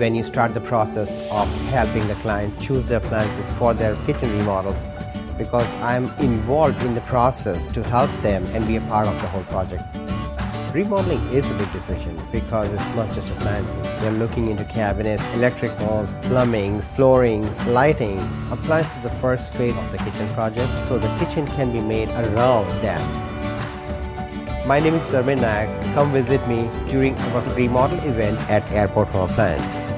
when you start the process of helping the client choose their appliances for their kitchen remodels because I'm involved in the process to help them and be a part of the whole project. Remodeling is a big decision because it's not just appliances. You're looking into cabinets, electric walls, plumbing, flooring, lighting. Appliances is the first phase of the kitchen project, so the kitchen can be made around that. My name is Dharmin Nayak. Come visit me during our remodel event at Airport Home Appliance.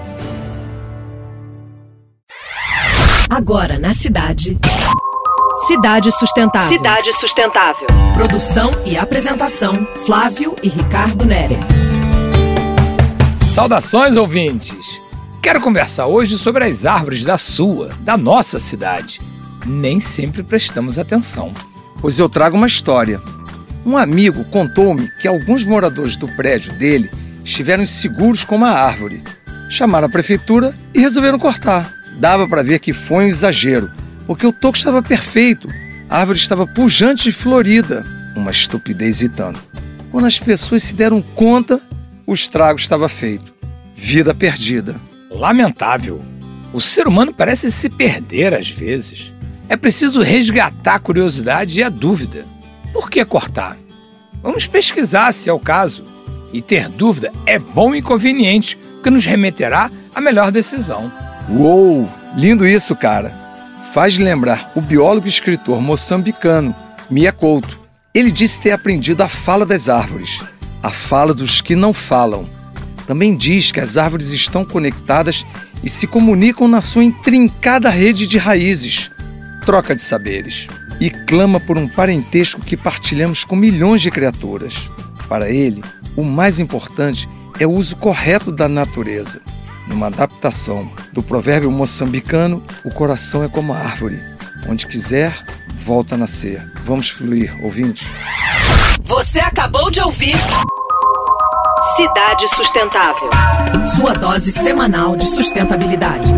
Agora na cidade. Cidade Sustentável. Cidade Sustentável. Produção e apresentação: Flávio e Ricardo Nere. Saudações, ouvintes! Quero conversar hoje sobre as árvores da sua, da nossa cidade. Nem sempre prestamos atenção. Pois eu trago uma história. Um amigo contou-me que alguns moradores do prédio dele estiveram inseguros com uma árvore. Chamaram a prefeitura e resolveram cortar. Dava para ver que foi um exagero, porque o toco estava perfeito, a árvore estava pujante e florida. Uma estupidez e tanto. Quando as pessoas se deram conta, o estrago estava feito. Vida perdida. Lamentável. O ser humano parece se perder às vezes. É preciso resgatar a curiosidade e a dúvida. Por que cortar? Vamos pesquisar se é o caso. E ter dúvida é bom e conveniente, porque nos remeterá à melhor decisão. Uou! Lindo isso, cara! Faz lembrar o biólogo e escritor moçambicano Mia Couto. Ele disse ter aprendido a fala das árvores, a fala dos que não falam. Também diz que as árvores estão conectadas e se comunicam na sua intrincada rede de raízes. Troca de saberes e clama por um parentesco que partilhamos com milhões de criaturas. Para ele, o mais importante é o uso correto da natureza. Numa adaptação do provérbio moçambicano, o coração é como a árvore. Onde quiser, volta a nascer. Vamos fluir, ouvintes. Você acabou de ouvir Cidade Sustentável. Sua dose semanal de sustentabilidade.